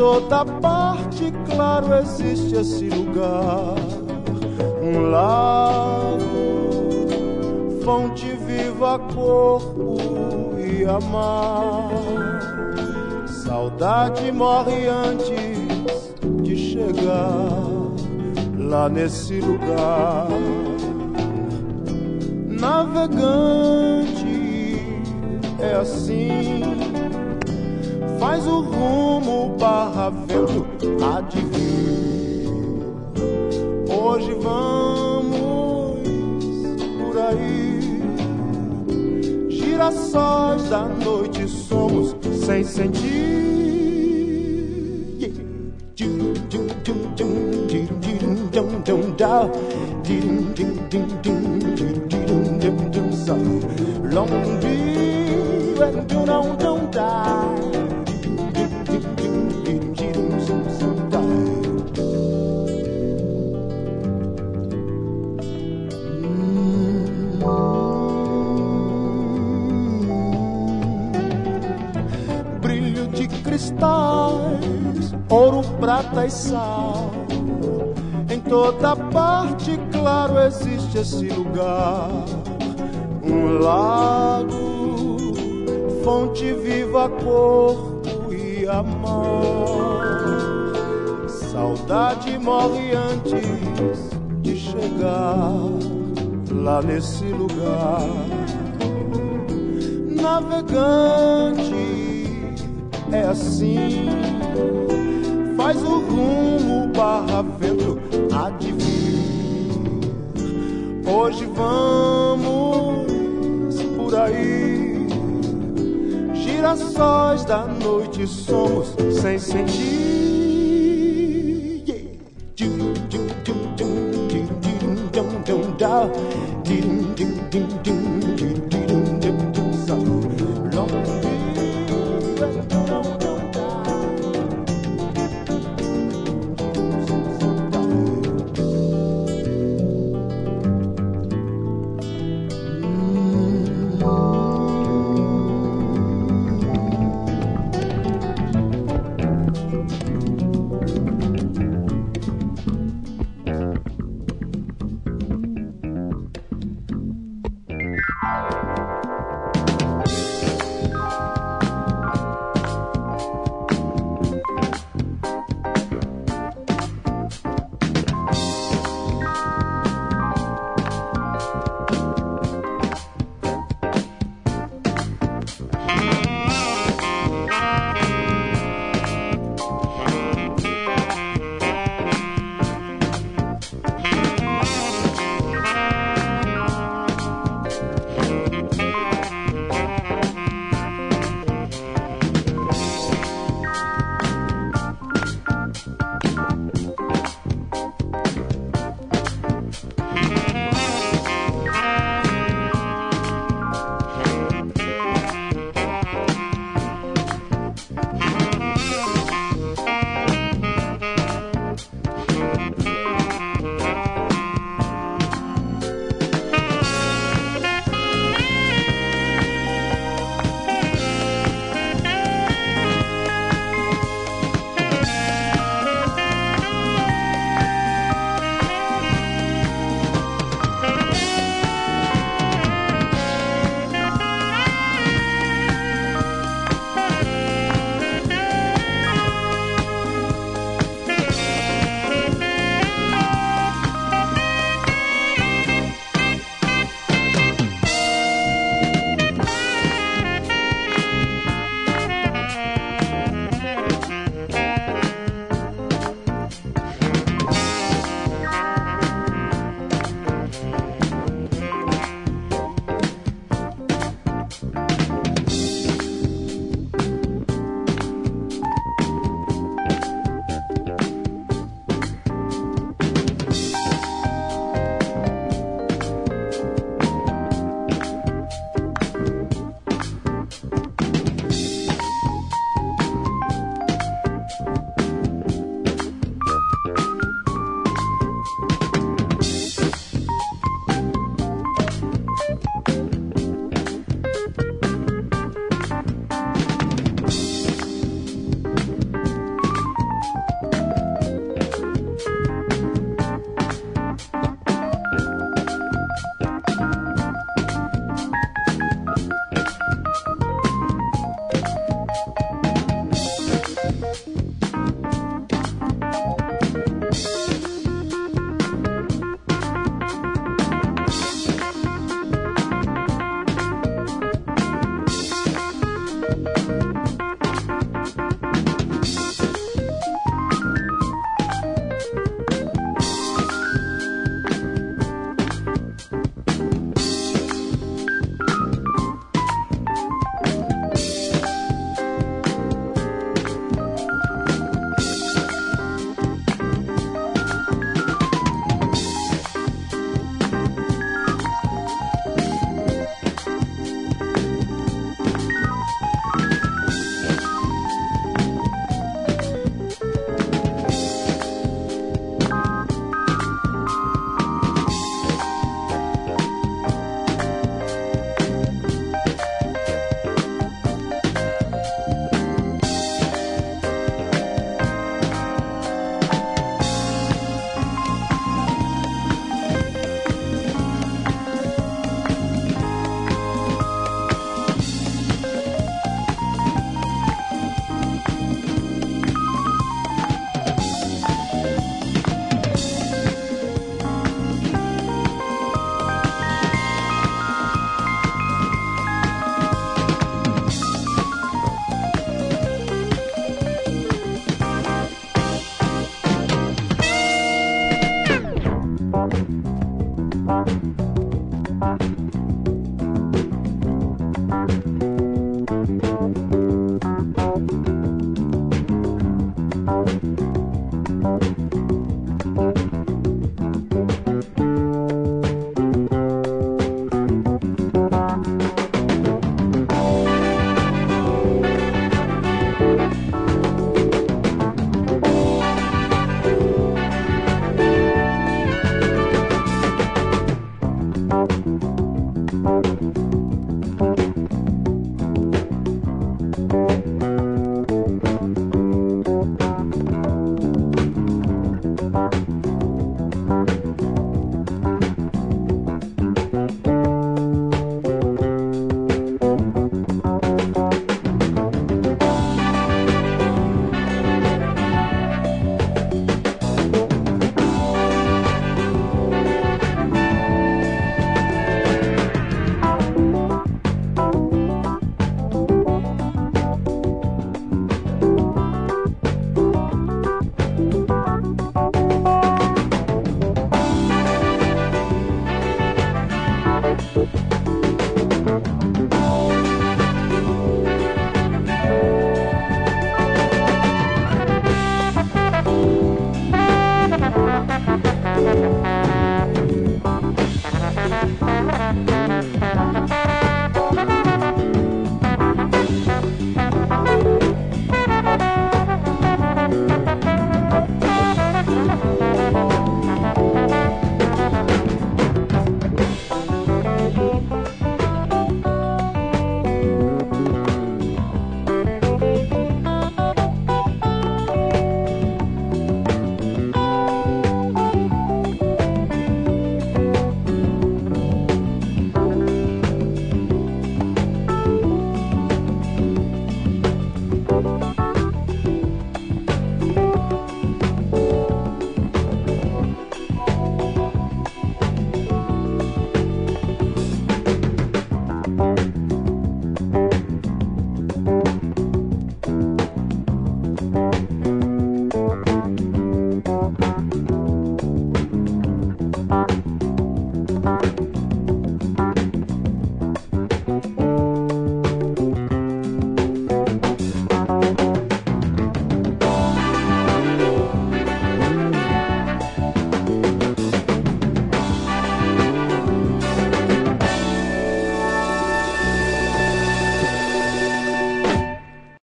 toda parte, claro, existe esse lugar. Um lago, fonte viva, corpo e amar. Saudade morre antes de chegar lá nesse lugar. Navegante é assim, faz o rumo barra vento há. Hoje vamos por aí, girassóis da noite somos sem sentir. Long be and do e sal. Em toda parte, claro, existe esse lugar. Um lago, fonte viva, corpo e amar. Saudade morre antes de chegar lá nesse lugar. Navegante é assim, faz o rumo barra vento há de vir. Hoje vamos por aí, girassóis da noite somos sem sentir. Yeah.